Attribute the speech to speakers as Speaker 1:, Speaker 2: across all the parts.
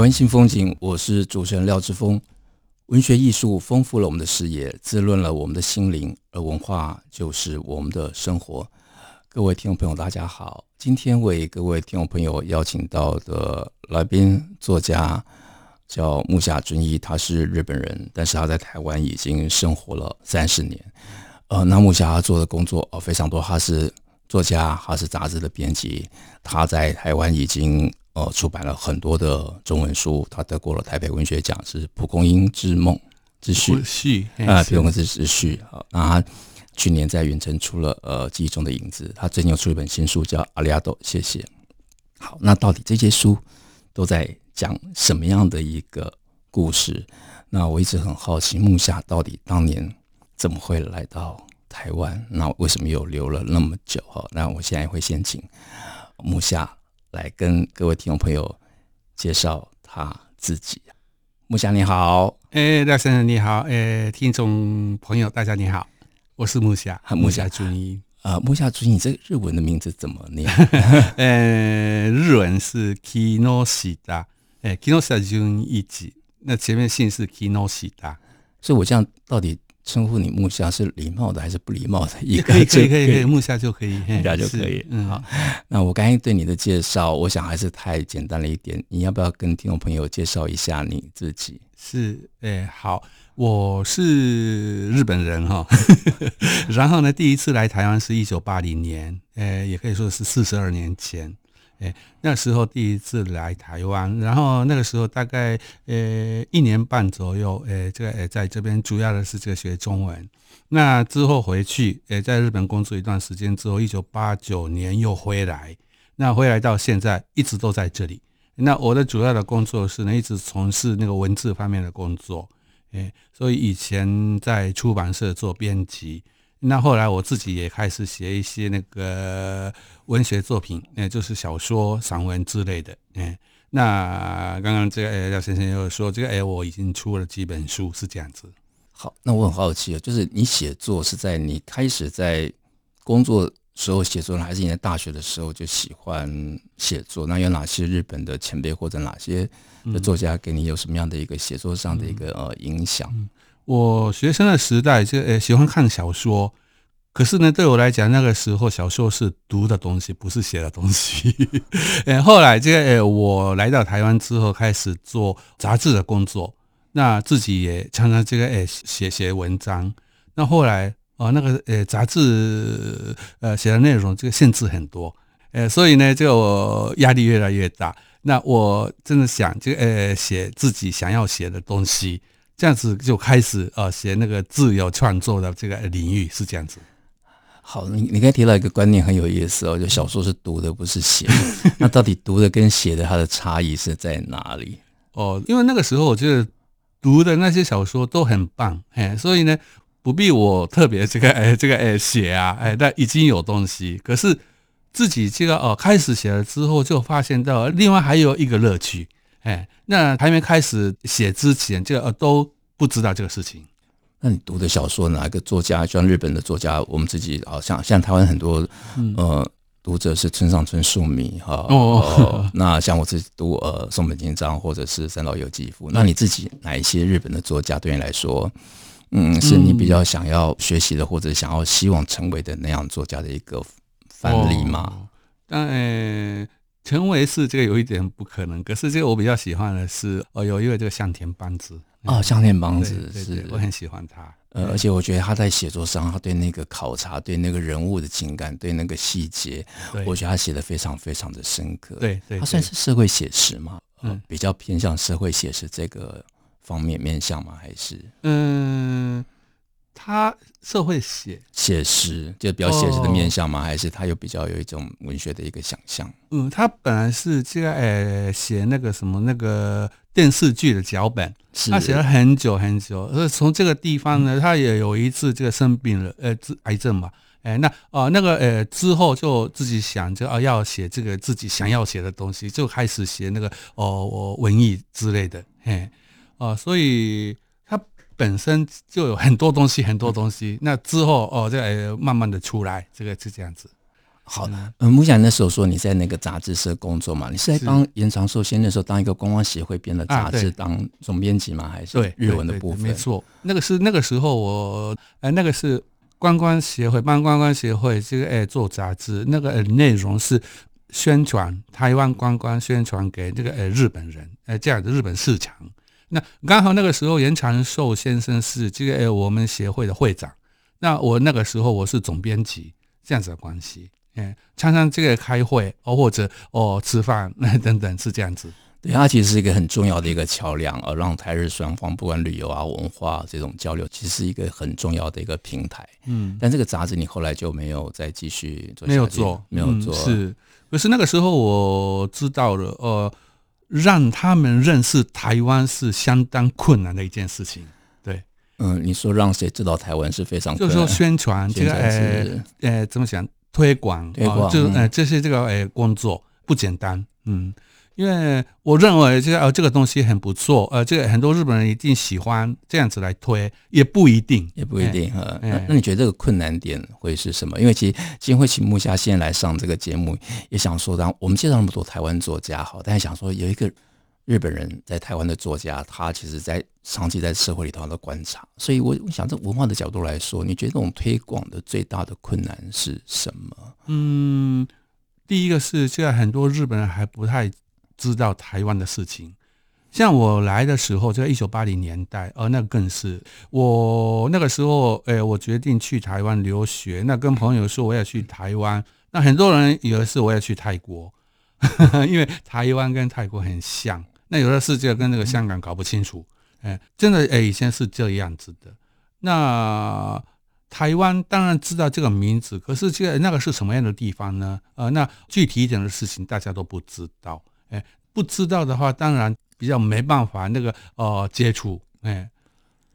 Speaker 1: 湾新风景，我是主持人廖志峰。文学艺术丰富了我们的视野，滋润了我们的心灵，而文化就是我们的生活。各位听众朋友，大家好。今天为各位听众朋友邀请到的来宾作家叫木下俊一，他是日本人，但是他在台湾已经生活了三十年。呃，那木下他做的工作呃非常多，他是作家，他是杂志的编辑，他在台湾已经呃出版了很多的中文书，他得过了台北文学奖，是蒲公英之梦之序啊，蒲公英之之序啊，那他。去年在远征出了呃记忆中的影子，他最近又出了一本新书叫《阿里阿多》，谢谢。好，那到底这些书都在讲什么样的一个故事？那我一直很好奇，木下到底当年怎么会来到台湾？那为什么又留了那么久？哈，那我现在会先请木下来跟各位听众朋友介绍他自己。木下你好，
Speaker 2: 哎，廖先生你好，哎，听众朋友大家你好。我是木下，木下俊一
Speaker 1: 啊，木下俊一，这个日文的名字怎么念？
Speaker 2: 呃，日文是 Kinoshita，哎，Kinoshita 俊一，那前面姓是 Kinoshita，
Speaker 1: 所以我这样到底称呼你木下是礼貌的还是不礼貌的？也
Speaker 2: 可以，可以，可以，可以，木下就可以，
Speaker 1: 木下就可以。嗯，好。那我刚才对你的介绍，我想还是太简单了一点。你要不要跟听众朋友介绍一下你自己？
Speaker 2: 是，哎，好。我是日本人哈，然后呢，第一次来台湾是一九八零年，呃，也可以说是四十二年前，诶，那时候第一次来台湾，然后那个时候大概呃一年半左右，诶，这个呃在这边主要的是这个学中文，那之后回去，诶，在日本工作一段时间之后，一九八九年又回来，那回来到现在一直都在这里。那我的主要的工作是呢，一直从事那个文字方面的工作。哎，所以以前在出版社做编辑，那后来我自己也开始写一些那个文学作品，那就是小说、散文之类的。嗯，那刚刚这个哎廖先生又说这个哎，我已经出了几本书，是这样子。
Speaker 1: 好，那我很好奇啊，就是你写作是在你开始在工作时候写作呢，还是你在大学的时候就喜欢写作？那有哪些日本的前辈或者哪些？的作家给你有什么样的一个写作上的一个呃影响？
Speaker 2: 我学生的时代就呃喜欢看小说，可是呢对我来讲那个时候小说是读的东西，不是写的东西。呃后来这个呃我来到台湾之后开始做杂志的工作，那自己也常常这个呃写写文章。那后来哦那个呃杂志呃写的内容这个限制很多，呃所以呢这个我压力越来越大。那我真的想这个呃写自己想要写的东西，这样子就开始呃写那个自由创作的这个领域是这样子。
Speaker 1: 好，你你刚才提到一个观念很有意思哦，就小说是读的不是写的，那到底读的跟写的它的差异是在哪里？
Speaker 2: 哦，因为那个时候我觉得读的那些小说都很棒，哎，所以呢不必我特别这个 哎这个哎写啊哎，但已经有东西，可是。自己这个哦，开始写了之后，就发现到另外还有一个乐趣，哎，那还没开始写之前，这个呃都不知道这个事情。
Speaker 1: 那你读的小说哪一个作家？像日本的作家，我们自己好像像台湾很多呃读者是村上春树迷哈。哦。那像我自己读呃松本清张或者是三岛由纪夫。那你自己哪一些日本的作家对你来说，嗯，是你比较想要学习的，或者想要希望成为的那样作家的一个？范例吗，
Speaker 2: 当然、哦呃、成为是这个有一点不可能。可是这个我比较喜欢的是，哦，有一位这个向田邦子
Speaker 1: 哦，向田邦子
Speaker 2: 是我很喜欢他。
Speaker 1: 呃，而且我觉得他在写作上，他对那个考察，对那个人物的情感，对那个细节，我觉得他写的非常非常的深刻。
Speaker 2: 对对，对，
Speaker 1: 他算是社会写实嘛？嗯、呃，比较偏向社会写实这个方面面向吗？还是
Speaker 2: 嗯。他社会写
Speaker 1: 写实，就比较写实的面向吗？哦、还是他有比较有一种文学的一个想象？
Speaker 2: 嗯，他本来是这个呃写那个什么那个电视剧的脚本，他写了很久很久。而从这个地方呢，他也有一次这个生病了，呃，癌症嘛。哎，那哦、呃，那个呃，之后就自己想，就啊要写这个自己想要写的东西，就开始写那个哦文艺之类的，嘿，哦、呃，所以他本身就有很多东西，很多东西。那之后哦，再慢慢的出来，这个是这样子。
Speaker 1: 好的，嗯，木夏那时候说你在那个杂志社工作嘛，你是在帮延长寿先那时候当一个观光协会编的杂志当总编辑吗？还是对日文的部分？
Speaker 2: 没错，那个是那个时候我，哎，那个是。观光协会帮观光协会这个诶做杂志，那个内容是宣传台湾观光，宣传给这个呃日本人，呃这样的日本市场。那刚好那个时候严长寿先生是这个呃我们协会的会长，那我那个时候我是总编辑，这样子的关系，嗯，常常这个开会哦或者哦吃饭那 等等是这样子。
Speaker 1: 对，它其实是一个很重要的一个桥梁，而让台日双方不管旅游啊、文化这种交流，其实是一个很重要的一个平台。嗯，但这个杂志你后来就没有再继续做，
Speaker 2: 没有做，
Speaker 1: 没有做。
Speaker 2: 是，可是那个时候我知道了，呃，让他们认识台湾是相当困难的一件事情。对，
Speaker 1: 嗯，你说让谁知道台湾是非常困难，
Speaker 2: 就是说宣传这个，呃，呃，怎么讲？推广，推广，就呃，这些这个呃工作不简单。嗯。因为我认为这个呃这个东西很不错，呃，这个很多日本人一定喜欢这样子来推，也不一定，
Speaker 1: 也不一定哈。那那你觉得这个困难点会是什么？因为其实今天会请木下先来上这个节目，也想说，当我们介绍那么多台湾作家好，但是想说有一个日本人在台湾的作家，他其实在长期在社会里头的观察，所以我我想，从文化的角度来说，你觉得这种推广的最大的困难是什么？
Speaker 2: 嗯，第一个是现在很多日本人还不太。知道台湾的事情，像我来的时候，在一九八零年代，呃，那更是我那个时候，哎、我决定去台湾留学，那跟朋友说我要去台湾，那很多人以为是我要去泰国，因为台湾跟泰国很像，那有的是这个跟那个香港搞不清楚，哎、真的，哎、以前是这样子的。那台湾当然知道这个名字，可是这那个是什么样的地方呢？呃，那具体一点的事情大家都不知道。哎，不知道的话，当然比较没办法那个哦接触，哎，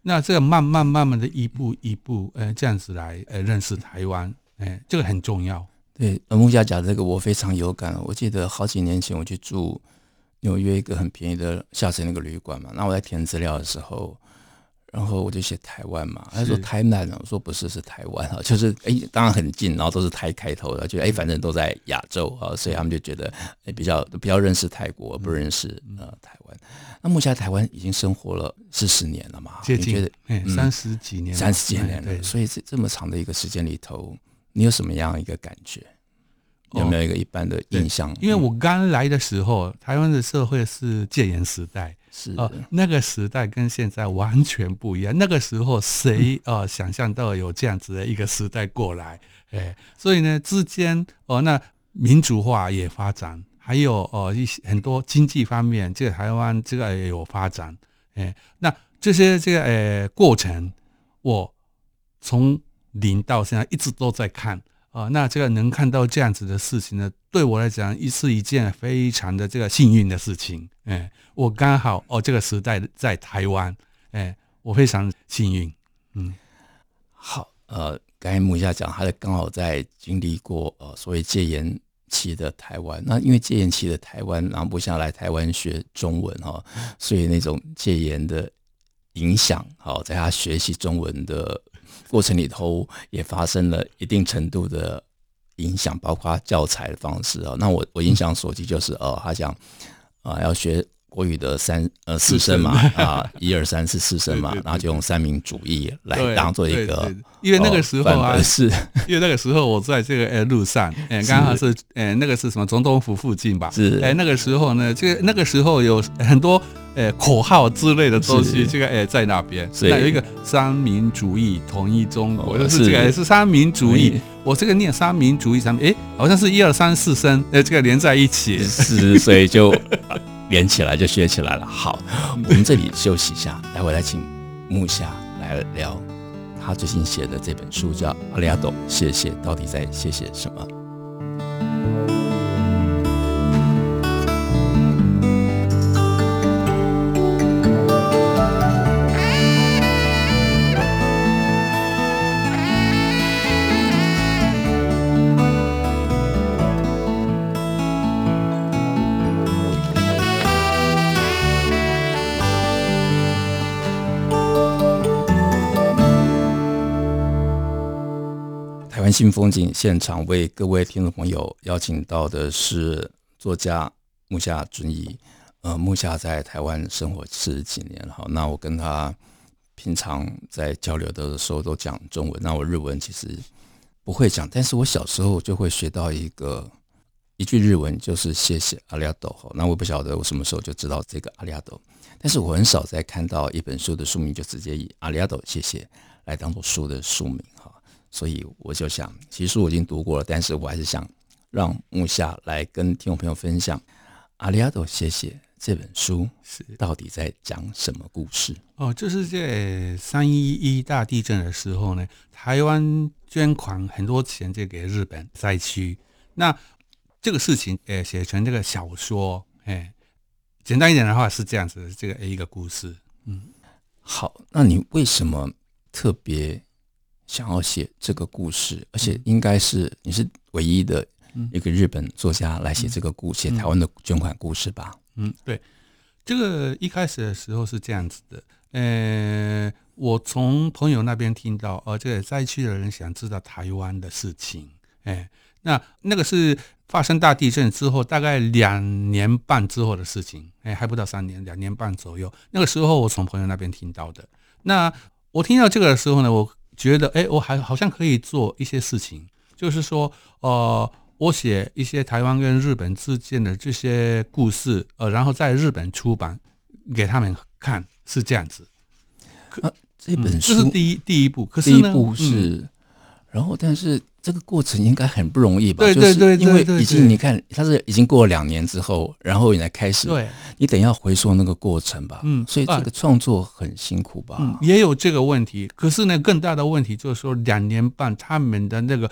Speaker 2: 那这个慢慢慢慢的一步一步，哎，这样子来呃认识台湾，哎，这个很重要。
Speaker 1: 对，木家讲这个我非常有感。我记得好几年前我去住纽约一个很便宜的下层那个旅馆嘛，那我在填资料的时候。然后我就写台湾嘛，他说台南，我说不是，是台湾啊，就是哎，当然很近，然后都是台开头的，就哎，反正都在亚洲啊，所以他们就觉得哎，比较比较认识泰国，不认识呃台湾。那目前台湾已经生活了四十年了嘛，
Speaker 2: 接近三十几年，
Speaker 1: 三十几年了，所以这这么长的一个时间里头，你有什么样一个感觉？有没有一个一般的印象？
Speaker 2: 因为我刚来的时候，台湾的社会是戒严时代。是哦，那个时代跟现在完全不一样。那个时候谁呃想象到有这样子的一个时代过来？哎，所以呢之间哦，那民主化也发展，还有哦一些很多经济方面，这个台湾这个也有发展。哎，那这些这个呃过程，我从零到现在一直都在看。啊，那这个能看到这样子的事情呢，对我来讲，一是一件非常的这个幸运的事情。哎，我刚好哦，这个时代在台湾，哎，我非常幸运。嗯，
Speaker 1: 好，呃，刚才木下讲，他刚好在经历过呃所谓戒严期的台湾。那因为戒严期的台湾，然后木下来台湾学中文哈，所以那种戒严的影响，好，在他学习中文的。过程里头也发生了一定程度的影响，包括教材的方式啊。那我我印象所及就是，哦，他讲啊要学国语的三呃四声嘛啊，一二三四四声嘛，然后就用三民主义来当做一个，
Speaker 2: 因为那个时候啊是，因为那个时候我在这个呃路上，哎，刚好是呃那个是什么总统府附近吧？是。哎那个时候呢，这个那个时候有很多。呃，口号之类的东西，这个呃，在那边，那有一个三民主义统一中国，就是这个是。三民主义。我这个念三民主义三民，哎，好像是一二三四声，呃，这个连在一起，
Speaker 1: 是，所以就连起来就学起来了。好，我们这里休息一下，待会来请木下来聊他最近写的这本书叫《阿里阿斗谢谢》，到底在谢谢什么？新风景现场为各位听众朋友邀请到的是作家木下准一。呃，木下在台湾生活十几年，好，那我跟他平常在交流的时候都讲中文，那我日文其实不会讲，但是我小时候就会学到一个一句日文，就是谢谢阿里阿斗。那我不晓得我什么时候就知道这个阿里阿斗，但是我很少在看到一本书的书名就直接以阿里阿斗谢谢来当做书的书名。所以我就想，其实书我已经读过了，但是我还是想让木下来跟听众朋友分享《阿里阿朵谢谢》这本书是到底在讲什么故事？
Speaker 2: 哦，就是在三一一大地震的时候呢，台湾捐款很多钱就给日本灾区。那这个事情，诶，写成这个小说，诶，简单一点的话是这样子，这个一个故事。嗯，
Speaker 1: 好，那你为什么特别？想要写这个故事，而且应该是你是唯一的一个日本作家来写这个故，写台湾的捐款故事吧？
Speaker 2: 嗯，对，这个一开始的时候是这样子的，呃，我从朋友那边听到，呃，这个灾区的人想知道台湾的事情，哎，那那个是发生大地震之后，大概两年半之后的事情，哎，还不到三年，两年半左右，那个时候我从朋友那边听到的。那我听到这个的时候呢，我。觉得哎，我还好像可以做一些事情，就是说，呃，我写一些台湾跟日本之间的这些故事，呃，然后在日本出版给他们看，是这样子。
Speaker 1: 啊，这本书、嗯、
Speaker 2: 这是第一第一步，可是
Speaker 1: 第一步是，嗯、然后但是。这个过程应该很不容易吧？
Speaker 2: 对对对，
Speaker 1: 因为已经你看，他是已经过了两年之后，然后你才开始，对，你等一下回溯那个过程吧。嗯，所以这个创作很辛苦吧？
Speaker 2: 嗯，也有这个问题。可是呢，更大的问题就是说，两年半他们的那个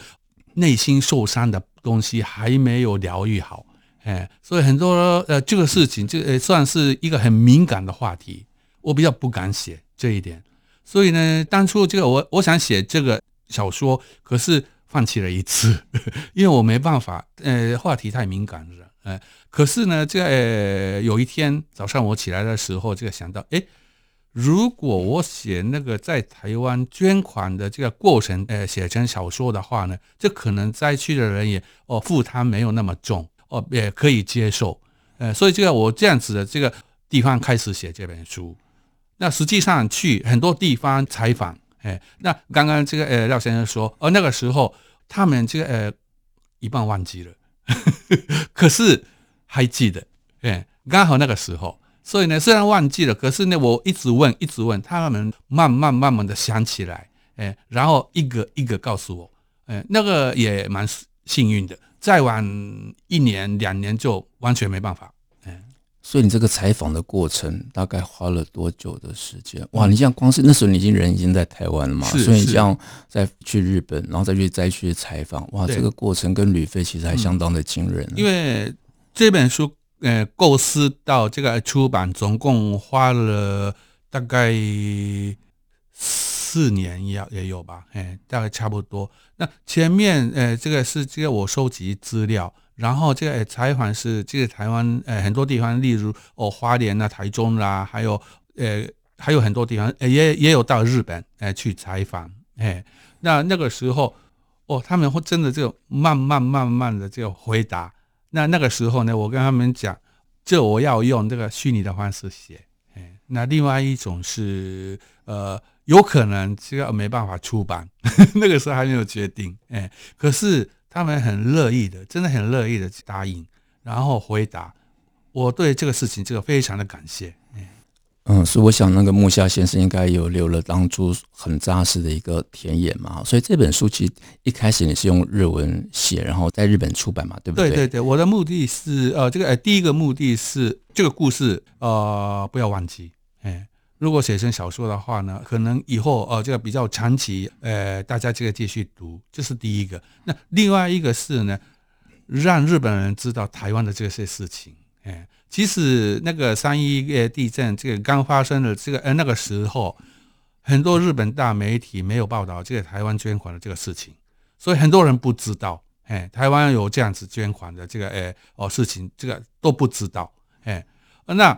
Speaker 2: 内心受伤的东西还没有疗愈好。哎，所以很多呃，这个事情就呃算是一个很敏感的话题，我比较不敢写这一点。所以呢，当初这个我我想写这个小说，可是。放弃了一次，因为我没办法，呃，话题太敏感了，呃，可是呢，这个、呃、有一天早上我起来的时候，这个想到，诶，如果我写那个在台湾捐款的这个过程，呃，写成小说的话呢，这可能灾区的人也哦负担没有那么重，哦也可以接受，呃，所以这个我这样子的这个地方开始写这本书，那实际上去很多地方采访。哎，那刚刚这个呃廖先生说，哦那个时候他们这个呃一半忘记了，呵 呵可是还记得，哎，刚好那个时候，所以呢虽然忘记了，可是呢我一直问一直问，他们慢慢慢慢的想起来，哎，然后一个一个告诉我，哎，那个也蛮幸运的，再晚一年两年就完全没办法。
Speaker 1: 所以你这个采访的过程大概花了多久的时间？哇，你像光是那时候你已经人已经在台湾了嘛，所以你这样再去日本，然后再去灾区采访，哇，这个过程跟旅费其实还相当的惊人。
Speaker 2: 因为这本书呃构思到这个出版，总共花了大概四年也也有吧，哎，大概差不多。那前面呃这个是这个我收集资料。然后这个采访是这个台湾呃很多地方，例如哦花莲啊、台中啦、啊，还有呃还有很多地方，也也有到日本呃去采访，哎，那那个时候哦他们会真的就慢慢慢慢的就回答。那那个时候呢，我跟他们讲，就我要用这个虚拟的方式写，哎，那另外一种是呃有可能这个没办法出版，那个时候还没有决定，哎，可是。他们很乐意的，真的很乐意的答应，然后回答。我对这个事情，这个非常的感谢。
Speaker 1: 嗯，所以我想那个木下先生应该有留了当初很扎实的一个田野嘛。所以这本书其实一开始你是用日文写，然后在日本出版嘛，对不对？
Speaker 2: 对对对，我的目的是呃，这个呃，第一个目的是这个故事呃不要忘记，哎。如果写成小说的话呢，可能以后呃这个比较长期，呃大家这个继续读，这是第一个。那另外一个是呢，让日本人知道台湾的这些事情。哎，其实那个三一呃地震这个刚发生的这个呃那个时候，很多日本大媒体没有报道这个台湾捐款的这个事情，所以很多人不知道。哎，台湾有这样子捐款的这个哎哦事情，这个都不知道。哎，那。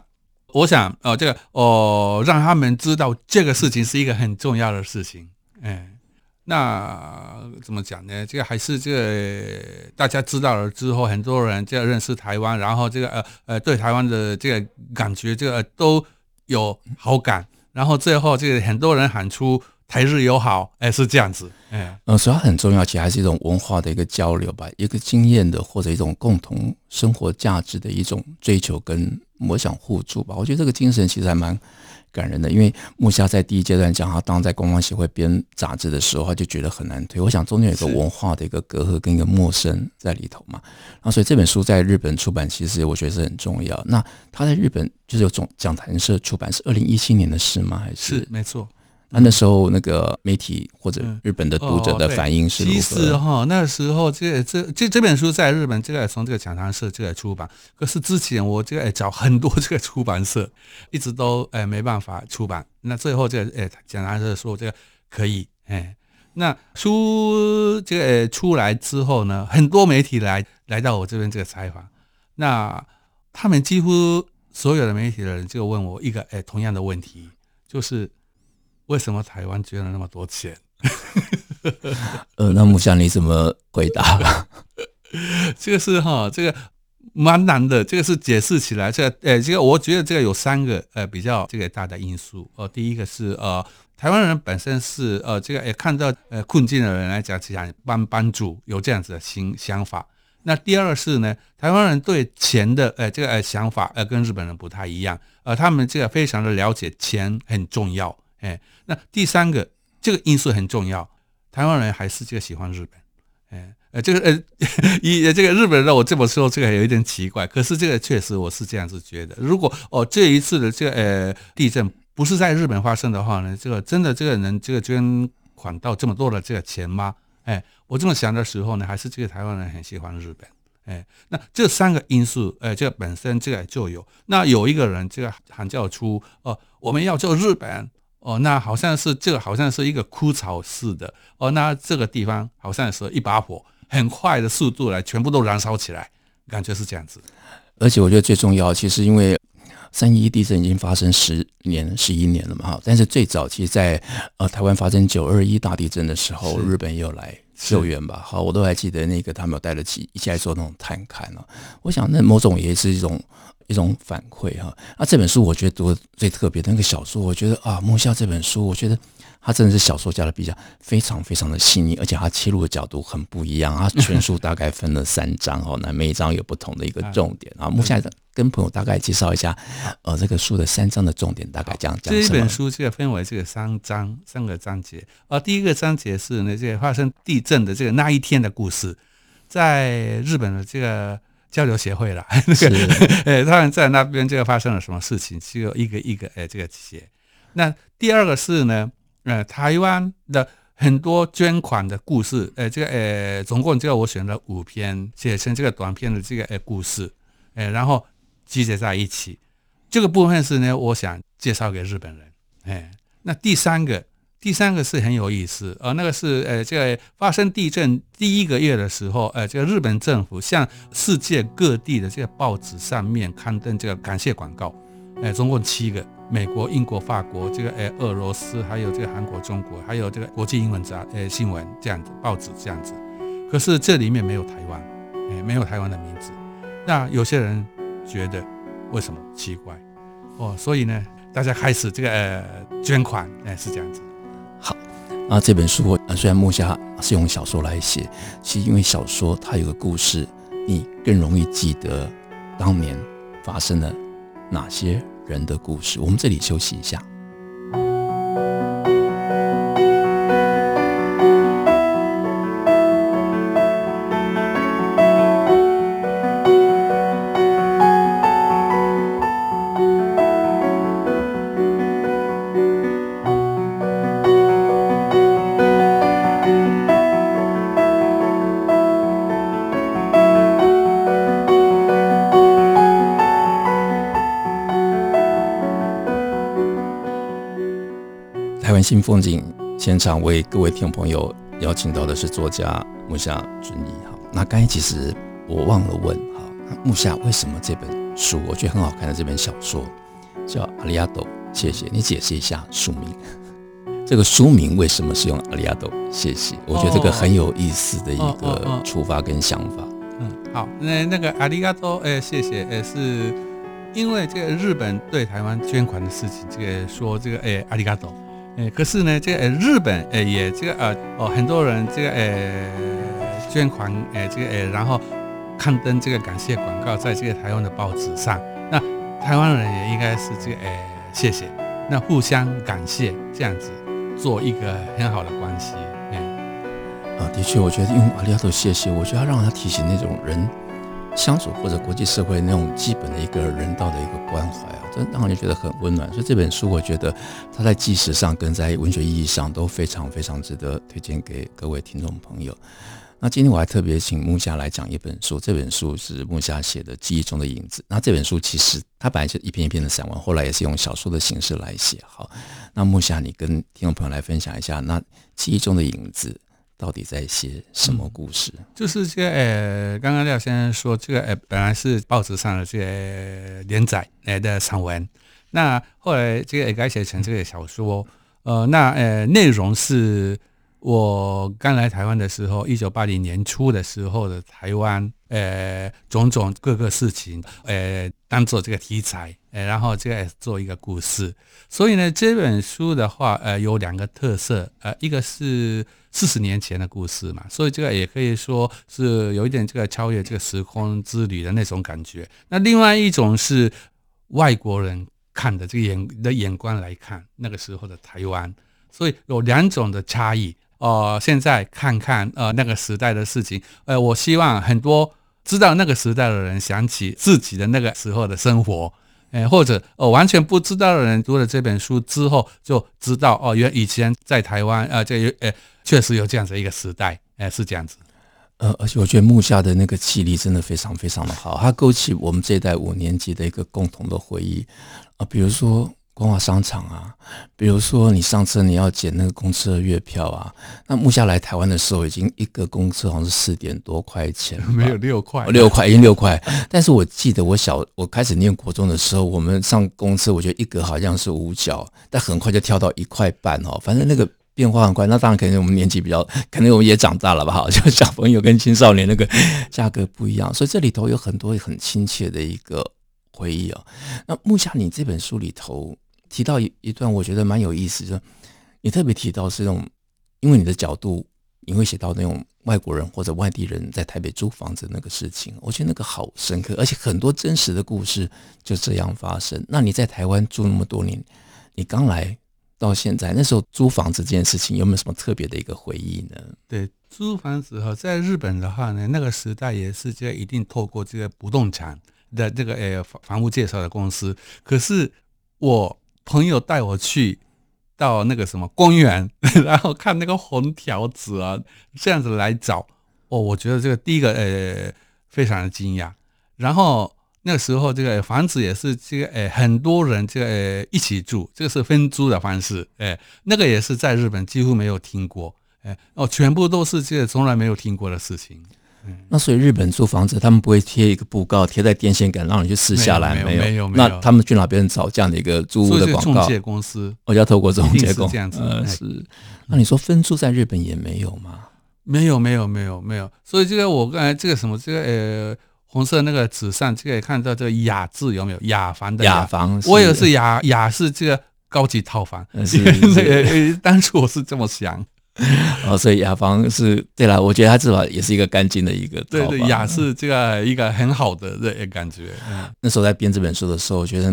Speaker 2: 我想，呃，这个，哦，让他们知道这个事情是一个很重要的事情，哎，那怎么讲呢？这个还是这个大家知道了之后，很多人就认识台湾，然后这个呃呃，对台湾的这个感觉，这个都有好感，然后最后这个很多人喊出。台日友好，哎，是这样子，哎，
Speaker 1: 嗯，所以它很重要，其实还是一种文化的一个交流吧，一个经验的或者一种共同生活价值的一种追求跟我想互助吧。我觉得这个精神其实还蛮感人的，因为木下在第一阶段讲他当在观光协会编杂志的时候，他就觉得很难推。我想中间有一个文化的一个隔阂跟一个陌生在里头嘛，然后所以这本书在日本出版，其实我觉得是很重要。那他在日本就是有种讲谈社出版，是二零一七年的事吗？还是？
Speaker 2: 是没错。
Speaker 1: 那那时候那个媒体或者日本的读者的反应是如何？
Speaker 2: 其实哈，那时候这这这这本书在日本这个从这个讲堂社这个出版，可是之前我这个找很多这个出版社，一直都哎没办法出版。那最后这个哎讲堂社说这个可以哎，那书这个出来之后呢，很多媒体来来到我这边这个采访，那他们几乎所有的媒体的人就问我一个哎同样的问题，就是。为什么台湾捐了那么多钱？
Speaker 1: 呃，那木下你怎么回答？
Speaker 2: 这个是哈，这个蛮难的。这个是解释起来，这个呃，这个我觉得这个有三个呃比较这个大的因素。呃，第一个是呃，台湾人本身是呃这个也看到呃困境的人来讲，想帮帮助，有这样子的心想法。那第二个是呢，台湾人对钱的呃这个呃想法呃跟日本人不太一样，呃，他们这个非常的了解钱很重要。哎，那第三个这个因素很重要，台湾人还是这个喜欢日本，哎，呃，这个呃，以这个日本人，我这么说这个有一点奇怪，可是这个确实我是这样子觉得。如果哦这一次的这个呃地震不是在日本发生的话呢，这个真的这个人这个捐款到这么多的这个钱吗？哎，我这么想的时候呢，还是这个台湾人很喜欢日本，哎，那这三个因素，呃，这个本身这个就有。那有一个人这个喊叫出哦，我们要救日本。哦，那好像是这个，好像是一个枯草似的。哦，那这个地方好像是一把火，很快的速度来，全部都燃烧起来，感觉是这样子。
Speaker 1: 而且我觉得最重要，其实因为三一地震已经发生十年、十一年了嘛，哈。但是最早其实在呃台湾发生九二一大地震的时候，日本也有来救援吧？好，我都还记得那个他们有带了几一起来做那种探勘了。我想那某种也是一种。一种反馈哈，那这本书我觉得读最特别的那个小说，我觉得啊，木下这本书，我觉得他真的是小说家的笔下，非常非常的细腻，而且他切入的角度很不一样。他全书大概分了三章哦，那每一章有不同的一个重点啊。木下跟朋友大概介绍一下，呃，这个书的三章的重点大概这样讲。
Speaker 2: 这一本书这个分为这个三章三个章节啊，第一个章节是呢这个发生地震的这个那一天的故事，在日本的这个。交流协会了，那个，呃，他们在那边这个发生了什么事情，就一个一个哎这个写。那第二个是呢，呃，台湾的很多捐款的故事，呃，这个呃，总共这个我选了五篇，写成这个短篇的这个呃故事，呃，然后集结在一起。这个部分是呢，我想介绍给日本人，哎，那第三个。第三个是很有意思，呃，那个是呃，这发生地震第一个月的时候，呃，这个日本政府向世界各地的这个报纸上面刊登这个感谢广告，呃，总共七个，美国、英国、法国，这个呃，俄罗斯，还有这个韩国、中国，还有这个国际英文杂呃新闻这样子报纸这样子，可是这里面没有台湾，呃，没有台湾的名字，那有些人觉得为什么奇怪？哦，所以呢，大家开始这个呃捐款，哎，是这样子。
Speaker 1: 好那这本书，虽然木下是用小说来写，其实因为小说它有个故事，你更容易记得当年发生了哪些人的故事。我们这里休息一下。新风景现场为各位听众朋友邀请到的是作家木下俊一。好，那刚才其实我忘了问，哈，木下为什么这本书我觉得很好看的这本小说叫《阿里亚斗》？谢谢你解释一下书名。这个书名为什么是用阿里亚斗？谢谢，我觉得这个很有意思的一个出发跟想法。
Speaker 2: 嗯，好，那那个阿里亚斗，哎，谢谢，哎，是因为这个日本对台湾捐款的事情，这个说这个哎阿里亚多，哎，可是呢，这个哎日本哎也这个呃哦很多人这个哎捐款哎这个哎然后刊登这个感谢广告在这个台湾的报纸上，那台湾人也应该是这个哎谢谢，那互相感谢这样子。做一个很好的关系，嗯，
Speaker 1: 啊，的确，我觉得用阿里亚多谢谢，我觉得他让他提醒那种人相处或者国际社会那种基本的一个人道的一个关怀啊，真让人觉得很温暖。所以这本书，我觉得它在纪实上跟在文学意义上都非常非常值得推荐给各位听众朋友。那今天我还特别请木下来讲一本书，这本书是木下写的《记忆中的影子》。那这本书其实它本来是一篇一篇的散文，后来也是用小说的形式来写。好，那木下，你跟听众朋友来分享一下，那《记忆中的影子》到底在写什么故事？
Speaker 2: 嗯、就是这个呃，刚刚廖先生说这个呃，本来是报纸上的这个连载来的散文，那后来这个也改写成这个小说。呃，那呃，内容是。我刚来台湾的时候，一九八零年初的时候的台湾，呃，种种各个事情，呃，当做这个题材，呃，然后这个做一个故事。所以呢，这本书的话，呃，有两个特色，呃，一个是四十年前的故事嘛，所以这个也可以说是有一点这个超越这个时空之旅的那种感觉。那另外一种是外国人看的这个眼的眼光来看那个时候的台湾，所以有两种的差异。呃，现在看看呃那个时代的事情，呃，我希望很多知道那个时代的人想起自己的那个时候的生活，哎，或者哦完全不知道的人读了这本书之后就知道哦，原、以前在台湾啊这呃确实有这样子一个时代，呃，是这样子。
Speaker 1: 呃，而且我觉得木下的那个气力真的非常非常的好，它勾起我们这一代五年级的一个共同的回忆啊、比如说。光华商场啊，比如说你上车你要捡那个公车的月票啊，那木下来台湾的时候已经一个公车好像是四点多块钱，
Speaker 2: 没有六块，
Speaker 1: 六块已经六块。但是我记得我小我开始念国中的时候，我们上公车，我觉得一格好像是五角，但很快就跳到一块半哦，反正那个变化很快。那当然可能我们年纪比较，可能我们也长大了吧，好 像小朋友跟青少年那个价格不一样，所以这里头有很多很亲切的一个回忆哦。那木下，你这本书里头。提到一一段，我觉得蛮有意思，就你特别提到是那种，因为你的角度，你会写到那种外国人或者外地人在台北租房子那个事情，我觉得那个好深刻，而且很多真实的故事就这样发生。那你在台湾住那么多年，你刚来到现在，那时候租房子这件事情有没有什么特别的一个回忆呢？
Speaker 2: 对，租房子哈，在日本的话呢，那个时代也是这一定透过这个不动产的这个呃房屋介绍的公司，可是我。朋友带我去到那个什么公园，然后看那个红条子啊，这样子来找哦。我觉得这个第一个呃非常的惊讶。然后那时候这个房子也是这个呃很多人这个呃一起住，这个是分租的方式。哎，那个也是在日本几乎没有听过。哎哦，全部都是这个从来没有听过的事情。
Speaker 1: 那所以日本租房子，他们不会贴一个布告贴在电线杆，让你去撕下来，没有，没有，没有。那他们去哪边找这样的一个租屋的广告？
Speaker 2: 中介公司，
Speaker 1: 我要透过中介公司
Speaker 2: 这样子。
Speaker 1: 呃，是。那你说分租在日本也没有吗？
Speaker 2: 没有，没有，没有，没有。所以这个我刚才这个什么这个呃红色那个纸上这个看到这个雅字有没有？雅房的
Speaker 1: 雅房，
Speaker 2: 我也是雅雅是这个高级套房。是，是 当初我是这么想。
Speaker 1: 哦，所以雅房是对了，我觉得它至少也是一个干净的一个。
Speaker 2: 对对，雅是这个一个很好的这感觉。嗯，
Speaker 1: 那时候在编这本书的时候，我觉得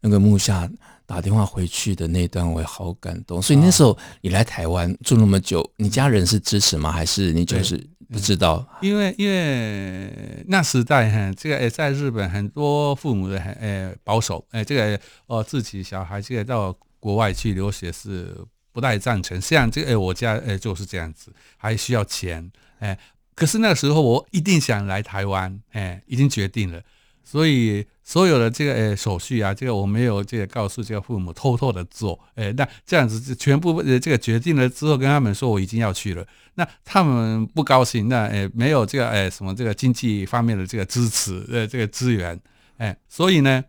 Speaker 1: 那个木下打电话回去的那段，我也好感动。所以那时候你来台湾住那么久，你家人是支持吗？还是你就是不知道？
Speaker 2: 因为因为那时代哈，这个诶，在日本很多父母的很诶保守，诶这个哦自己小孩这个到国外去留学是。不太赞成，像这个，哎，我家哎就是这样子，还需要钱，哎，可是那时候我一定想来台湾，哎，已经决定了。所以所有的这个哎手续啊，这个我没有这个告诉这个父母，偷偷的做，哎，那这样子就全部呃这个决定了之后，跟他们说我已经要去了，那他们不高兴，那哎没有这个哎什么这个经济方面的这个支持呃这个资源，哎，所以呢，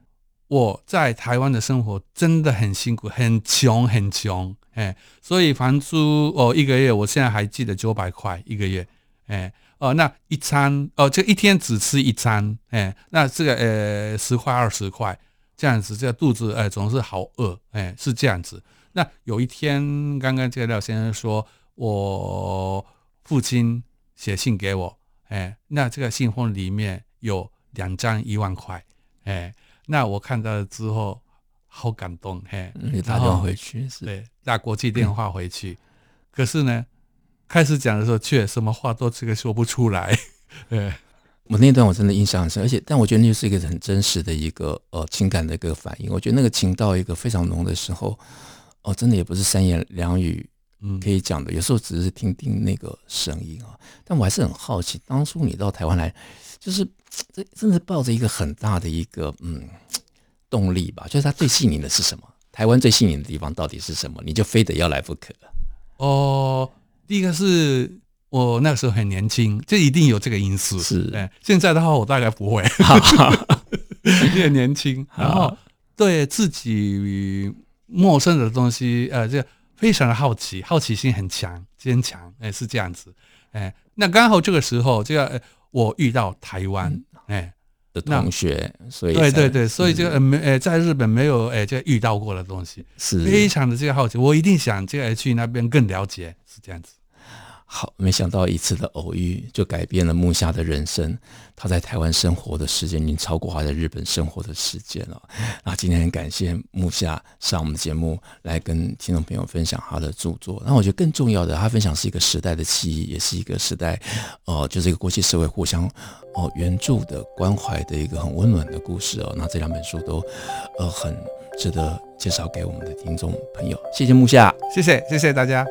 Speaker 2: 我在台湾的生活真的很辛苦，很穷很穷，哎，所以房租哦一个月，我现在还记得九百块一个月，哎。哦，那一餐哦，这一天只吃一餐，哎，那这个呃十块二十块这样子，这个肚子哎总是好饿，哎是这样子。那有一天，刚刚这个廖先生说，我父亲写信给我，哎，那这个信封里面有两张一万块，哎，那我看到了之后好感动，嘿，
Speaker 1: 你打电话回去是？
Speaker 2: 对，打国际电话回去，嗯、可是呢。开始讲的时候，却什么话都这个说不出来。对，
Speaker 1: 我那段我真的印象很深，而且但我觉得那是一个很真实的一个呃情感的一个反应。我觉得那个情到一个非常浓的时候，哦，真的也不是三言两语可以讲的，嗯、有时候只是听听那个声音啊。但我还是很好奇，当初你到台湾来，就是这真的抱着一个很大的一个嗯动力吧？就是他最吸引你的是什么？台湾最吸引你的地方到底是什么？你就非得要来不可？
Speaker 2: 哦。第一个是我那个时候很年轻，这一定有这个因素。
Speaker 1: 是，
Speaker 2: 哎，现在的话我大概不会，因为年轻，然后对自己陌生的东西，呃，这非常的好奇，好奇心很强，坚强，哎，是这样子，哎，那刚好这个时候，这个我遇到台湾，哎
Speaker 1: 的同学，所以
Speaker 2: 对对对，所以这个没，诶，在日本没有诶，这个遇到过的东西，
Speaker 1: 是
Speaker 2: 非常的这个好奇，我一定想这个去那边更了解，是这样子。
Speaker 1: 好，没想到一次的偶遇就改变了木下的人生。他在台湾生活的时间已经超过他在日本生活的时间了。那今天很感谢木下上我们的节目来跟听众朋友分享他的著作。那我觉得更重要的，他分享是一个时代的记忆，也是一个时代，呃，就是一个国际社会互相哦援助的关怀的一个很温暖的故事哦。那这两本书都呃很值得介绍给我们的听众朋友。谢谢木下，
Speaker 2: 谢谢谢谢大家。